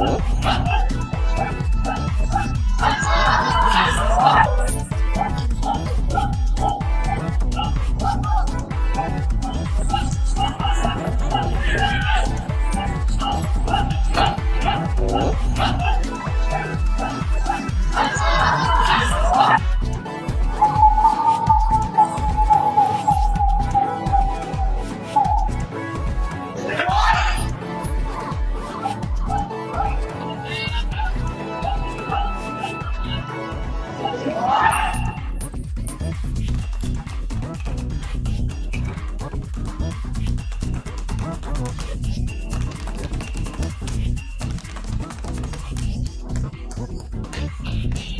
Oh. you